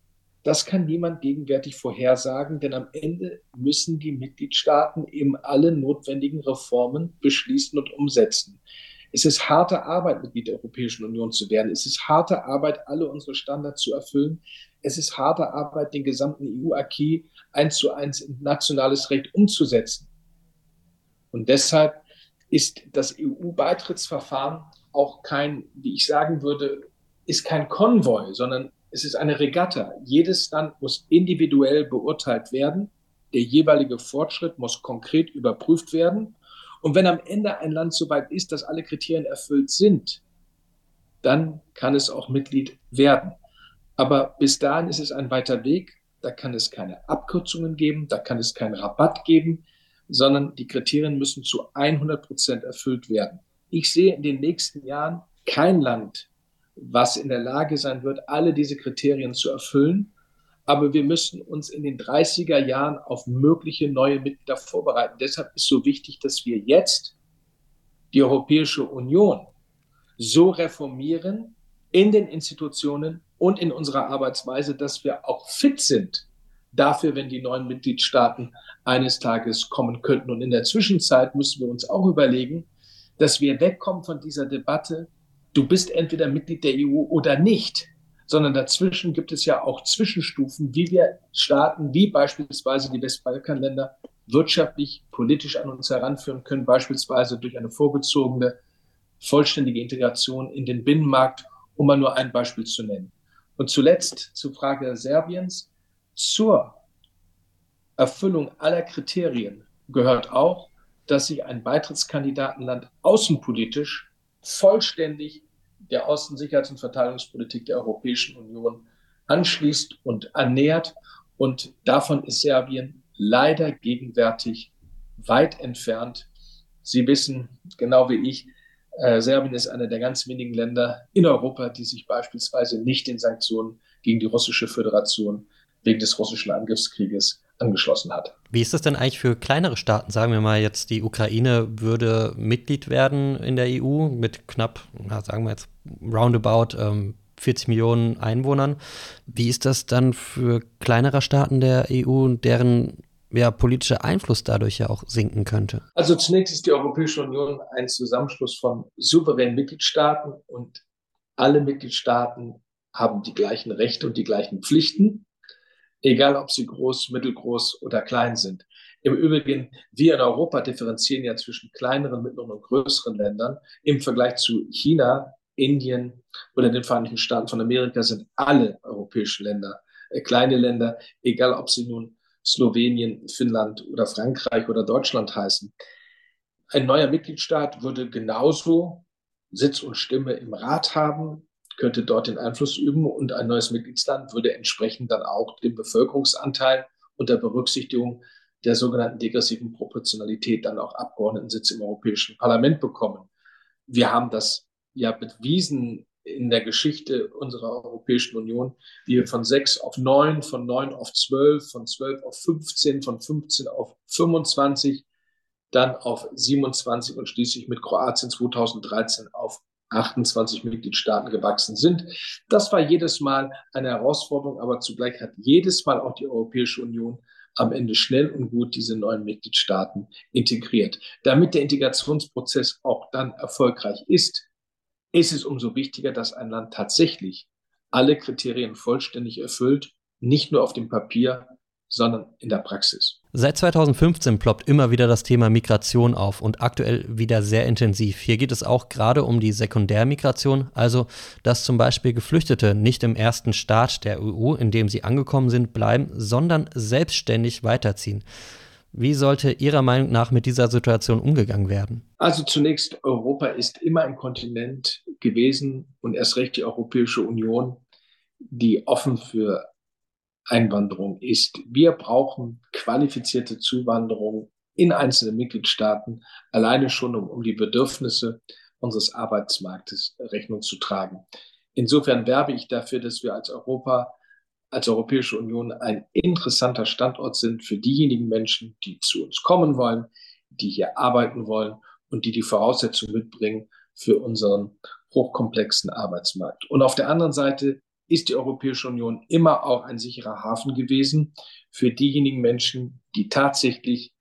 das kann niemand gegenwärtig vorhersagen, denn am Ende müssen die Mitgliedstaaten eben alle notwendigen Reformen beschließen und umsetzen. Es ist harte Arbeit, Mitglied der Europäischen Union zu werden. Es ist harte Arbeit, alle unsere Standards zu erfüllen. Es ist harte Arbeit, den gesamten EU-Acquis eins zu eins in nationales Recht umzusetzen. Und deshalb ist das EU-Beitrittsverfahren auch kein, wie ich sagen würde, ist kein Konvoi, sondern es ist eine Regatta. Jedes Land muss individuell beurteilt werden. Der jeweilige Fortschritt muss konkret überprüft werden. Und wenn am Ende ein Land so weit ist, dass alle Kriterien erfüllt sind, dann kann es auch Mitglied werden. Aber bis dahin ist es ein weiter Weg. Da kann es keine Abkürzungen geben, da kann es keinen Rabatt geben, sondern die Kriterien müssen zu 100 Prozent erfüllt werden. Ich sehe in den nächsten Jahren kein Land, was in der Lage sein wird, alle diese Kriterien zu erfüllen. Aber wir müssen uns in den 30er Jahren auf mögliche neue Mitglieder vorbereiten. Deshalb ist so wichtig, dass wir jetzt die Europäische Union so reformieren in den Institutionen und in unserer Arbeitsweise, dass wir auch fit sind dafür, wenn die neuen Mitgliedstaaten eines Tages kommen könnten. Und in der Zwischenzeit müssen wir uns auch überlegen, dass wir wegkommen von dieser Debatte, du bist entweder Mitglied der EU oder nicht, sondern dazwischen gibt es ja auch Zwischenstufen, wie wir Staaten wie beispielsweise die Westbalkanländer wirtschaftlich, politisch an uns heranführen können, beispielsweise durch eine vorgezogene, vollständige Integration in den Binnenmarkt, um mal nur ein Beispiel zu nennen. Und zuletzt zur Frage Serbiens. Zur Erfüllung aller Kriterien gehört auch, dass sich ein Beitrittskandidatenland außenpolitisch vollständig der Außen-, Sicherheits- und Verteidigungspolitik der Europäischen Union anschließt und annähert. Und davon ist Serbien leider gegenwärtig weit entfernt. Sie wissen genau wie ich, äh, Serbien ist einer der ganz wenigen Länder in Europa, die sich beispielsweise nicht den Sanktionen gegen die russische Föderation wegen des russischen Angriffskrieges angeschlossen hat. Wie ist das denn eigentlich für kleinere Staaten? Sagen wir mal jetzt, die Ukraine würde Mitglied werden in der EU mit knapp, na, sagen wir jetzt, roundabout ähm, 40 Millionen Einwohnern. Wie ist das dann für kleinere Staaten der EU, deren ja, politischer Einfluss dadurch ja auch sinken könnte? Also zunächst ist die Europäische Union ein Zusammenschluss von souveränen Mitgliedstaaten und alle Mitgliedstaaten haben die gleichen Rechte und die gleichen Pflichten egal ob sie groß, mittelgroß oder klein sind. Im Übrigen, wir in Europa differenzieren ja zwischen kleineren, mittleren und größeren Ländern. Im Vergleich zu China, Indien oder den Vereinigten Staaten von Amerika sind alle europäischen Länder äh, kleine Länder, egal ob sie nun Slowenien, Finnland oder Frankreich oder Deutschland heißen. Ein neuer Mitgliedstaat würde genauso Sitz und Stimme im Rat haben, könnte dort den Einfluss üben und ein neues Mitgliedsland würde entsprechend dann auch den Bevölkerungsanteil unter Berücksichtigung der sogenannten degressiven Proportionalität dann auch Abgeordnetensitze im Europäischen Parlament bekommen. Wir haben das ja bewiesen in der Geschichte unserer Europäischen Union, wie wir von sechs auf neun, von neun auf zwölf, von zwölf auf 15, von 15 auf 25, dann auf 27 und schließlich mit Kroatien 2013 auf 28 Mitgliedstaaten gewachsen sind. Das war jedes Mal eine Herausforderung, aber zugleich hat jedes Mal auch die Europäische Union am Ende schnell und gut diese neuen Mitgliedstaaten integriert. Damit der Integrationsprozess auch dann erfolgreich ist, ist es umso wichtiger, dass ein Land tatsächlich alle Kriterien vollständig erfüllt, nicht nur auf dem Papier, sondern in der Praxis. Seit 2015 ploppt immer wieder das Thema Migration auf und aktuell wieder sehr intensiv. Hier geht es auch gerade um die Sekundärmigration, also dass zum Beispiel Geflüchtete nicht im ersten Staat der EU, in dem sie angekommen sind, bleiben, sondern selbstständig weiterziehen. Wie sollte Ihrer Meinung nach mit dieser Situation umgegangen werden? Also zunächst, Europa ist immer ein Kontinent gewesen und erst recht die Europäische Union, die offen für Einwanderung ist. Wir brauchen qualifizierte Zuwanderung in einzelnen Mitgliedstaaten, alleine schon um, um die Bedürfnisse unseres Arbeitsmarktes Rechnung zu tragen. Insofern werbe ich dafür, dass wir als Europa, als Europäische Union ein interessanter Standort sind für diejenigen Menschen, die zu uns kommen wollen, die hier arbeiten wollen und die die Voraussetzungen mitbringen für unseren hochkomplexen Arbeitsmarkt. Und auf der anderen Seite ist die Europäische Union immer auch ein sicherer Hafen gewesen für diejenigen Menschen, die tatsächlich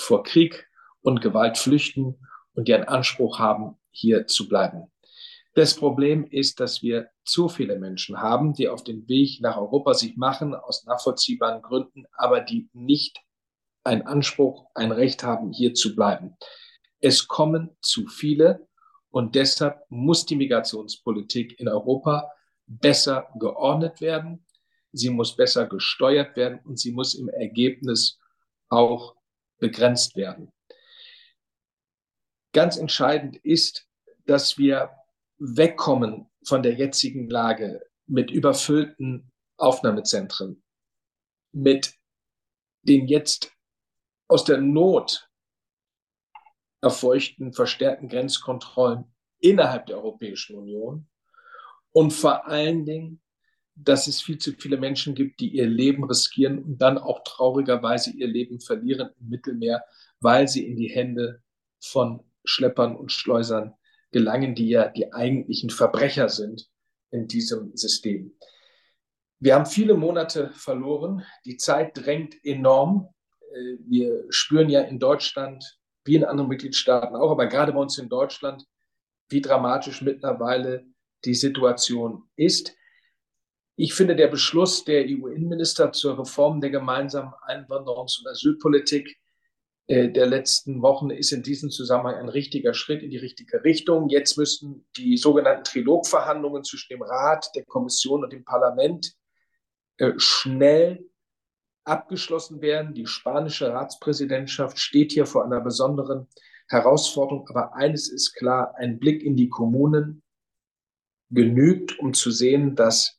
vor Krieg und Gewalt flüchten und die einen Anspruch haben, hier zu bleiben. Das Problem ist, dass wir zu viele Menschen haben, die auf den Weg nach Europa sich machen, aus nachvollziehbaren Gründen, aber die nicht einen Anspruch, ein Recht haben, hier zu bleiben. Es kommen zu viele und deshalb muss die Migrationspolitik in Europa besser geordnet werden, sie muss besser gesteuert werden und sie muss im Ergebnis auch begrenzt werden. Ganz entscheidend ist, dass wir wegkommen von der jetzigen Lage mit überfüllten Aufnahmezentren, mit den jetzt aus der Not erfeuchten verstärkten Grenzkontrollen innerhalb der Europäischen Union und vor allen Dingen, dass es viel zu viele Menschen gibt, die ihr Leben riskieren und dann auch traurigerweise ihr Leben verlieren im Mittelmeer, weil sie in die Hände von Schleppern und Schleusern gelangen, die ja die eigentlichen Verbrecher sind in diesem System. Wir haben viele Monate verloren. Die Zeit drängt enorm. Äh, wir spüren ja in Deutschland, wie in anderen Mitgliedstaaten auch, aber gerade bei uns in Deutschland, wie dramatisch mittlerweile die Situation ist. Ich finde, der Beschluss der EU-Innenminister zur Reform der gemeinsamen Einwanderungs- und Asylpolitik der letzten Wochen ist in diesem Zusammenhang ein richtiger Schritt in die richtige Richtung. Jetzt müssen die sogenannten Trilogverhandlungen zwischen dem Rat, der Kommission und dem Parlament äh, schnell abgeschlossen werden. Die spanische Ratspräsidentschaft steht hier vor einer besonderen Herausforderung. Aber eines ist klar, ein Blick in die Kommunen genügt, um zu sehen, dass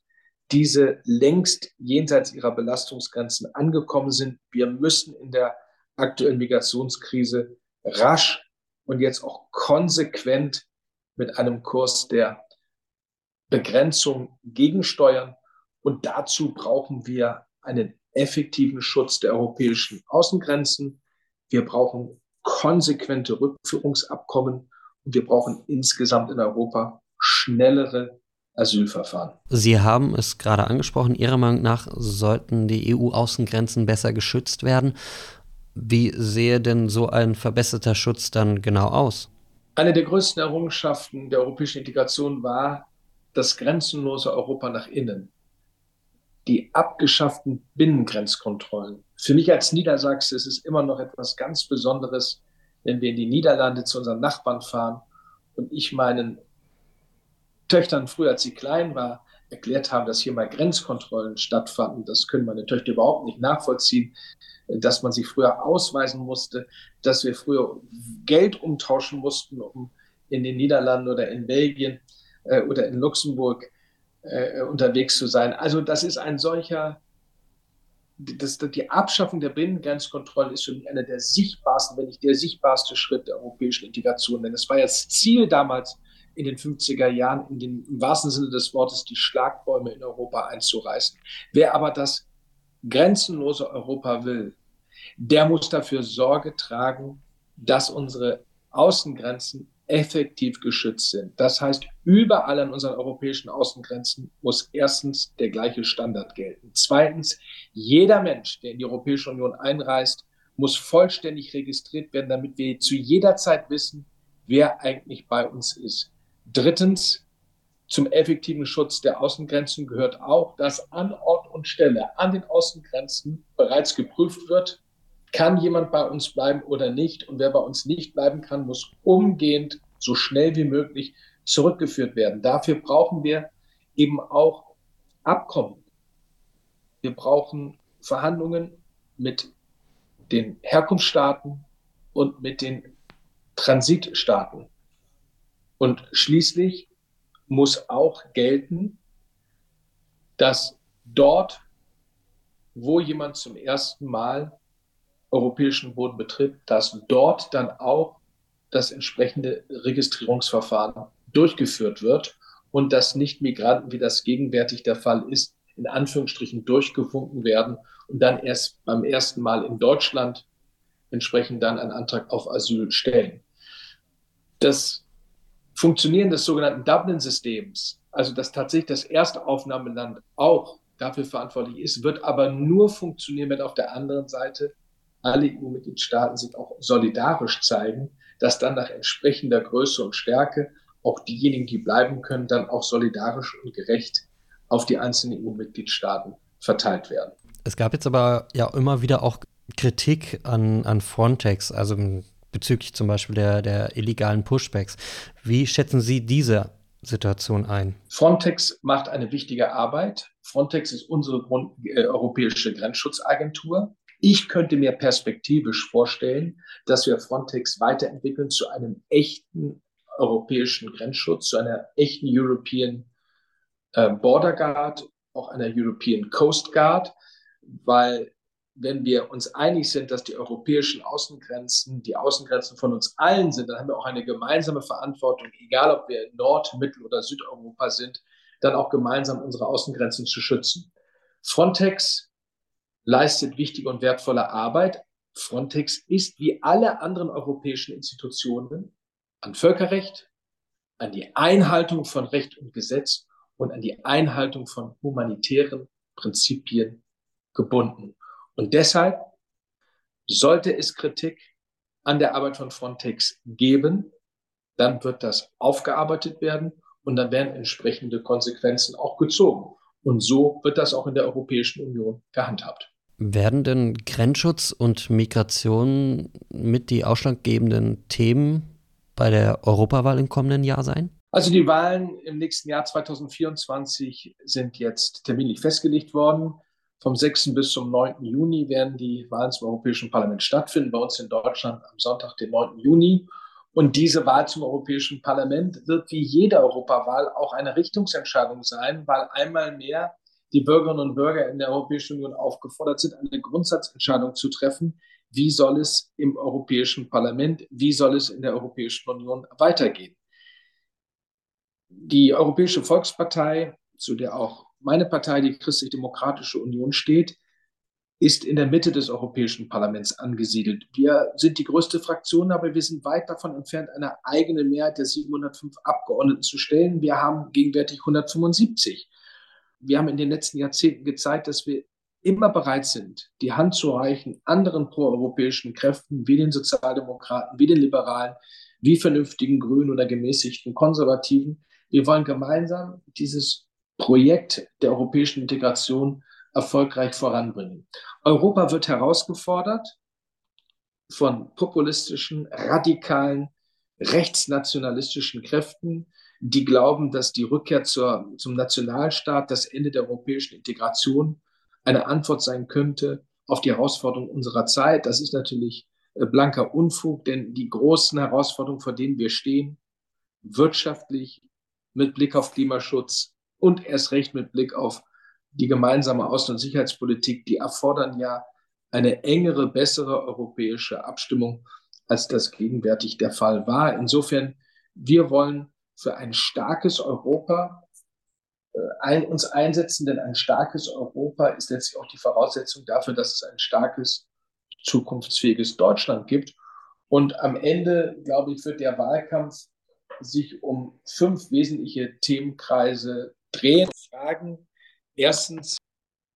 diese längst jenseits ihrer Belastungsgrenzen angekommen sind. Wir müssen in der aktuellen Migrationskrise rasch und jetzt auch konsequent mit einem Kurs der Begrenzung gegensteuern. Und dazu brauchen wir einen effektiven Schutz der europäischen Außengrenzen. Wir brauchen konsequente Rückführungsabkommen und wir brauchen insgesamt in Europa schnellere Asylverfahren. Sie haben es gerade angesprochen, Ihrer Meinung nach sollten die EU-Außengrenzen besser geschützt werden. Wie sehe denn so ein verbesserter Schutz dann genau aus? Eine der größten Errungenschaften der europäischen Integration war das grenzenlose Europa nach innen. Die abgeschafften Binnengrenzkontrollen. Für mich als Niedersachse ist es immer noch etwas ganz Besonderes, wenn wir in die Niederlande zu unseren Nachbarn fahren und ich meinen Töchtern früher, als sie klein war, erklärt haben, dass hier mal Grenzkontrollen stattfanden. Das können meine Töchter überhaupt nicht nachvollziehen, dass man sich früher ausweisen musste, dass wir früher Geld umtauschen mussten, um in den Niederlanden oder in Belgien äh, oder in Luxemburg äh, unterwegs zu sein. Also das ist ein solcher, das, die Abschaffung der Binnengrenzkontrollen ist für mich einer der sichtbarsten, wenn nicht der sichtbarste Schritt der europäischen Integration. Denn es war ja das Ziel damals, in den 50er Jahren in den, im wahrsten Sinne des Wortes die Schlagbäume in Europa einzureißen. Wer aber das grenzenlose Europa will, der muss dafür Sorge tragen, dass unsere Außengrenzen effektiv geschützt sind. Das heißt, überall an unseren europäischen Außengrenzen muss erstens der gleiche Standard gelten. Zweitens, jeder Mensch, der in die Europäische Union einreist, muss vollständig registriert werden, damit wir zu jeder Zeit wissen, wer eigentlich bei uns ist. Drittens, zum effektiven Schutz der Außengrenzen gehört auch, dass an Ort und Stelle an den Außengrenzen bereits geprüft wird, kann jemand bei uns bleiben oder nicht. Und wer bei uns nicht bleiben kann, muss umgehend so schnell wie möglich zurückgeführt werden. Dafür brauchen wir eben auch Abkommen. Wir brauchen Verhandlungen mit den Herkunftsstaaten und mit den Transitstaaten. Und schließlich muss auch gelten, dass dort, wo jemand zum ersten Mal europäischen Boden betritt, dass dort dann auch das entsprechende Registrierungsverfahren durchgeführt wird und dass nicht Migranten, wie das gegenwärtig der Fall ist, in Anführungsstrichen durchgewunken werden und dann erst beim ersten Mal in Deutschland entsprechend dann einen Antrag auf Asyl stellen. Das Funktionieren des sogenannten Dublin-Systems, also dass tatsächlich das erste Aufnahmeland auch dafür verantwortlich ist, wird aber nur funktionieren, wenn auf der anderen Seite alle EU-Mitgliedstaaten sich auch solidarisch zeigen, dass dann nach entsprechender Größe und Stärke auch diejenigen, die bleiben können, dann auch solidarisch und gerecht auf die einzelnen EU-Mitgliedstaaten verteilt werden. Es gab jetzt aber ja immer wieder auch Kritik an, an Frontex, also bezüglich zum Beispiel der, der illegalen Pushbacks. Wie schätzen Sie diese Situation ein? Frontex macht eine wichtige Arbeit. Frontex ist unsere Grund, äh, europäische Grenzschutzagentur. Ich könnte mir perspektivisch vorstellen, dass wir Frontex weiterentwickeln zu einem echten europäischen Grenzschutz, zu einer echten European äh, Border Guard, auch einer European Coast Guard, weil wenn wir uns einig sind, dass die europäischen Außengrenzen die Außengrenzen von uns allen sind, dann haben wir auch eine gemeinsame Verantwortung, egal ob wir in Nord-, Mittel- oder Südeuropa sind, dann auch gemeinsam unsere Außengrenzen zu schützen. Frontex leistet wichtige und wertvolle Arbeit. Frontex ist wie alle anderen europäischen Institutionen an Völkerrecht, an die Einhaltung von Recht und Gesetz und an die Einhaltung von humanitären Prinzipien gebunden. Und deshalb sollte es Kritik an der Arbeit von Frontex geben, dann wird das aufgearbeitet werden und dann werden entsprechende Konsequenzen auch gezogen. Und so wird das auch in der Europäischen Union gehandhabt. Werden denn Grenzschutz und Migration mit die ausschlaggebenden Themen bei der Europawahl im kommenden Jahr sein? Also die Wahlen im nächsten Jahr 2024 sind jetzt terminlich festgelegt worden. Vom 6. bis zum 9. Juni werden die Wahlen zum Europäischen Parlament stattfinden, bei uns in Deutschland am Sonntag, den 9. Juni. Und diese Wahl zum Europäischen Parlament wird wie jede Europawahl auch eine Richtungsentscheidung sein, weil einmal mehr die Bürgerinnen und Bürger in der Europäischen Union aufgefordert sind, eine Grundsatzentscheidung zu treffen. Wie soll es im Europäischen Parlament, wie soll es in der Europäischen Union weitergehen? Die Europäische Volkspartei, zu der auch meine Partei, die Christlich-Demokratische Union, steht, ist in der Mitte des Europäischen Parlaments angesiedelt. Wir sind die größte Fraktion, aber wir sind weit davon entfernt, eine eigene Mehrheit der 705 Abgeordneten zu stellen. Wir haben gegenwärtig 175. Wir haben in den letzten Jahrzehnten gezeigt, dass wir immer bereit sind, die Hand zu reichen anderen proeuropäischen Kräften wie den Sozialdemokraten, wie den Liberalen, wie vernünftigen Grünen oder gemäßigten Konservativen. Wir wollen gemeinsam dieses Projekt der europäischen Integration erfolgreich voranbringen. Europa wird herausgefordert von populistischen, radikalen, rechtsnationalistischen Kräften, die glauben, dass die Rückkehr zur, zum Nationalstaat, das Ende der europäischen Integration eine Antwort sein könnte auf die Herausforderungen unserer Zeit. Das ist natürlich äh, blanker Unfug, denn die großen Herausforderungen, vor denen wir stehen, wirtschaftlich, mit Blick auf Klimaschutz, und erst recht mit Blick auf die gemeinsame Außen- und Sicherheitspolitik, die erfordern ja eine engere, bessere europäische Abstimmung, als das gegenwärtig der Fall war. Insofern, wir wollen für ein starkes Europa äh, ein, uns einsetzen, denn ein starkes Europa ist letztlich auch die Voraussetzung dafür, dass es ein starkes, zukunftsfähiges Deutschland gibt. Und am Ende, glaube ich, wird der Wahlkampf sich um fünf wesentliche Themenkreise drehen Fragen. Erstens,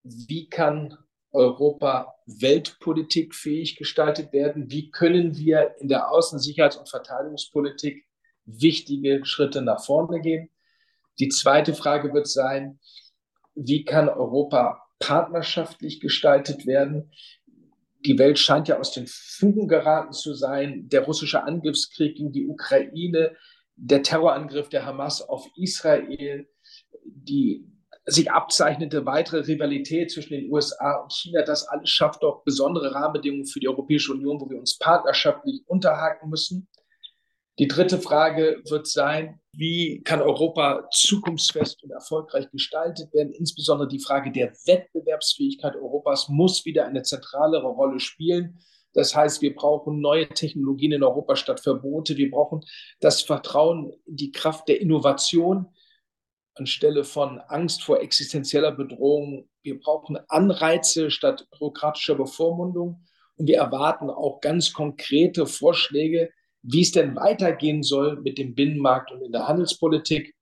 wie kann Europa weltpolitikfähig gestaltet werden? Wie können wir in der Außen-, Sicherheits- und Verteidigungspolitik wichtige Schritte nach vorne gehen? Die zweite Frage wird sein, wie kann Europa partnerschaftlich gestaltet werden? Die Welt scheint ja aus den Fugen geraten zu sein. Der russische Angriffskrieg gegen die Ukraine, der Terrorangriff der Hamas auf Israel, die sich abzeichnete weitere Rivalität zwischen den USA und China, das alles schafft doch besondere Rahmenbedingungen für die Europäische Union, wo wir uns partnerschaftlich unterhaken müssen. Die dritte Frage wird sein, wie kann Europa zukunftsfest und erfolgreich gestaltet werden? Insbesondere die Frage der Wettbewerbsfähigkeit Europas muss wieder eine zentralere Rolle spielen. Das heißt, wir brauchen neue Technologien in Europa statt Verbote. Wir brauchen das Vertrauen in die Kraft der Innovation anstelle von Angst vor existenzieller Bedrohung. Wir brauchen Anreize statt bürokratischer Bevormundung. Und wir erwarten auch ganz konkrete Vorschläge, wie es denn weitergehen soll mit dem Binnenmarkt und in der Handelspolitik.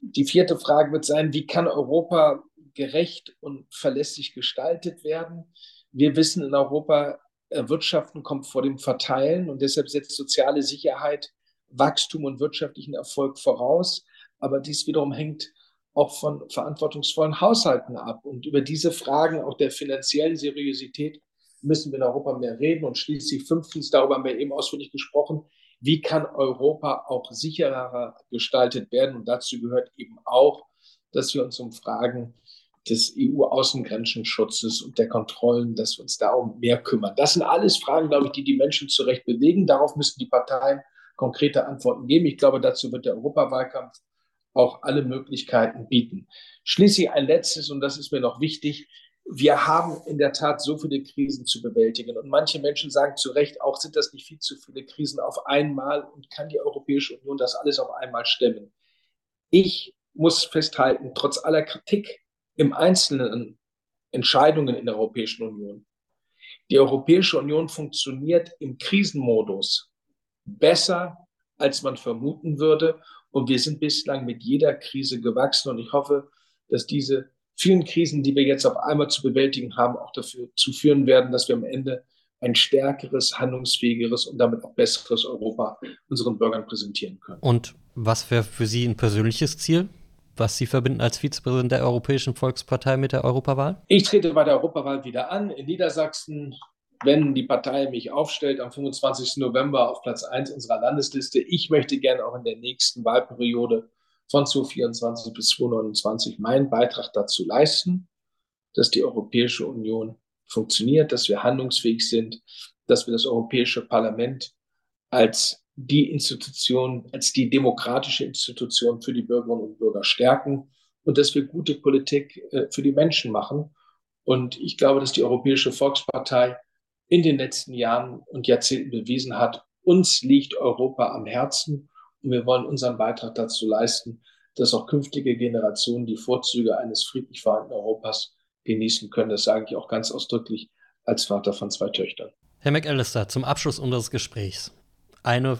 Die vierte Frage wird sein, wie kann Europa gerecht und verlässlich gestaltet werden? Wir wissen in Europa, Wirtschaften kommt vor dem Verteilen und deshalb setzt soziale Sicherheit Wachstum und wirtschaftlichen Erfolg voraus. Aber dies wiederum hängt auch von verantwortungsvollen Haushalten ab. Und über diese Fragen auch der finanziellen Seriosität müssen wir in Europa mehr reden. Und schließlich fünftens, darüber haben wir eben ausführlich gesprochen, wie kann Europa auch sicherer gestaltet werden? Und dazu gehört eben auch, dass wir uns um Fragen des EU-Außengrenzenschutzes und der Kontrollen, dass wir uns darum mehr kümmern. Das sind alles Fragen, glaube ich, die die Menschen zu Recht bewegen. Darauf müssen die Parteien konkrete Antworten geben. Ich glaube, dazu wird der Europawahlkampf auch alle Möglichkeiten bieten. Schließlich ein letztes, und das ist mir noch wichtig, wir haben in der Tat so viele Krisen zu bewältigen. Und manche Menschen sagen zu Recht auch, sind das nicht viel zu viele Krisen auf einmal und kann die Europäische Union das alles auf einmal stemmen? Ich muss festhalten, trotz aller Kritik im Einzelnen Entscheidungen in der Europäischen Union. Die Europäische Union funktioniert im Krisenmodus besser, als man vermuten würde. Und wir sind bislang mit jeder Krise gewachsen. Und ich hoffe, dass diese vielen Krisen, die wir jetzt auf einmal zu bewältigen haben, auch dafür zu führen werden, dass wir am Ende ein stärkeres, handlungsfähigeres und damit auch besseres Europa unseren Bürgern präsentieren können. Und was wäre für Sie ein persönliches Ziel? was Sie verbinden als Vizepräsident der Europäischen Volkspartei mit der Europawahl? Ich trete bei der Europawahl wieder an in Niedersachsen, wenn die Partei mich aufstellt am 25. November auf Platz 1 unserer Landesliste. Ich möchte gerne auch in der nächsten Wahlperiode von 2024 bis 2029 meinen Beitrag dazu leisten, dass die Europäische Union funktioniert, dass wir handlungsfähig sind, dass wir das Europäische Parlament als die Institution, als die demokratische Institution für die Bürgerinnen und Bürger stärken und dass wir gute Politik äh, für die Menschen machen. Und ich glaube, dass die Europäische Volkspartei in den letzten Jahren und Jahrzehnten bewiesen hat, uns liegt Europa am Herzen und wir wollen unseren Beitrag dazu leisten, dass auch künftige Generationen die Vorzüge eines friedlich vereinten Europas genießen können. Das sage ich auch ganz ausdrücklich als Vater von zwei Töchtern. Herr McAllister, zum Abschluss unseres Gesprächs eine,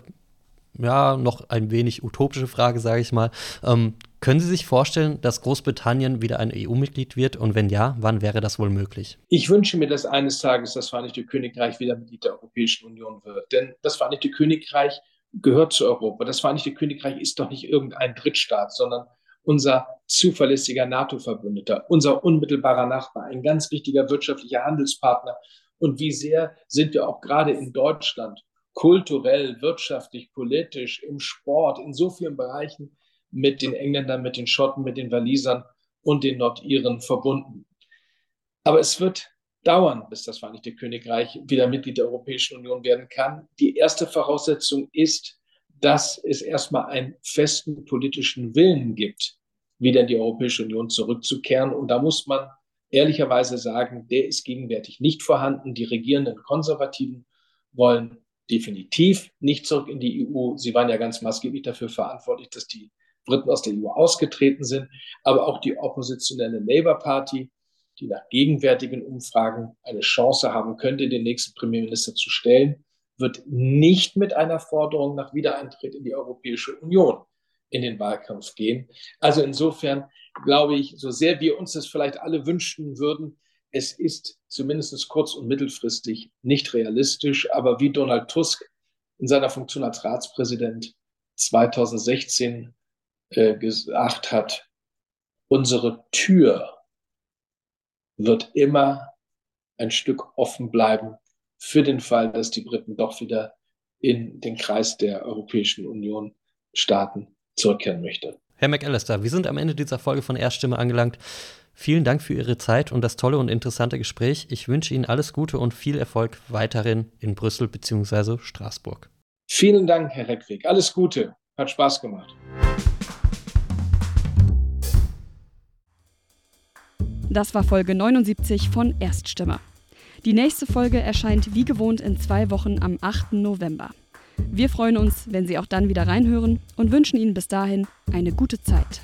ja, noch ein wenig utopische Frage, sage ich mal. Ähm, können Sie sich vorstellen, dass Großbritannien wieder ein EU-Mitglied wird? Und wenn ja, wann wäre das wohl möglich? Ich wünsche mir, dass eines Tages das Vereinigte Königreich wieder Mitglied der Europäischen Union wird. Denn das Vereinigte Königreich gehört zu Europa. Das Vereinigte Königreich ist doch nicht irgendein Drittstaat, sondern unser zuverlässiger NATO-Verbündeter, unser unmittelbarer Nachbar, ein ganz wichtiger wirtschaftlicher Handelspartner. Und wie sehr sind wir auch gerade in Deutschland kulturell, wirtschaftlich, politisch, im Sport, in so vielen Bereichen mit den Engländern, mit den Schotten, mit den Walisern und den Nordiren verbunden. Aber es wird dauern, bis das Vereinigte Königreich wieder Mitglied der Europäischen Union werden kann. Die erste Voraussetzung ist, dass es erstmal einen festen politischen Willen gibt, wieder in die Europäische Union zurückzukehren. Und da muss man ehrlicherweise sagen, der ist gegenwärtig nicht vorhanden. Die regierenden Konservativen wollen definitiv nicht zurück in die EU. Sie waren ja ganz maßgeblich dafür verantwortlich, dass die Briten aus der EU ausgetreten sind. Aber auch die oppositionelle Labour Party, die nach gegenwärtigen Umfragen eine Chance haben könnte, den nächsten Premierminister zu stellen, wird nicht mit einer Forderung nach Wiedereintritt in die Europäische Union in den Wahlkampf gehen. Also insofern glaube ich, so sehr wir uns das vielleicht alle wünschen würden, es ist zumindest kurz- und mittelfristig nicht realistisch. Aber wie Donald Tusk in seiner Funktion als Ratspräsident 2016 äh, gesagt hat, unsere Tür wird immer ein Stück offen bleiben für den Fall, dass die Briten doch wieder in den Kreis der Europäischen Union Staaten zurückkehren möchten. Herr McAllister, wir sind am Ende dieser Folge von Erststimme angelangt. Vielen Dank für Ihre Zeit und das tolle und interessante Gespräch. Ich wünsche Ihnen alles Gute und viel Erfolg weiterhin in Brüssel bzw. Straßburg. Vielen Dank, Herr Reckwig. Alles Gute. Hat Spaß gemacht. Das war Folge 79 von Erststimme. Die nächste Folge erscheint wie gewohnt in zwei Wochen am 8. November. Wir freuen uns, wenn Sie auch dann wieder reinhören und wünschen Ihnen bis dahin eine gute Zeit.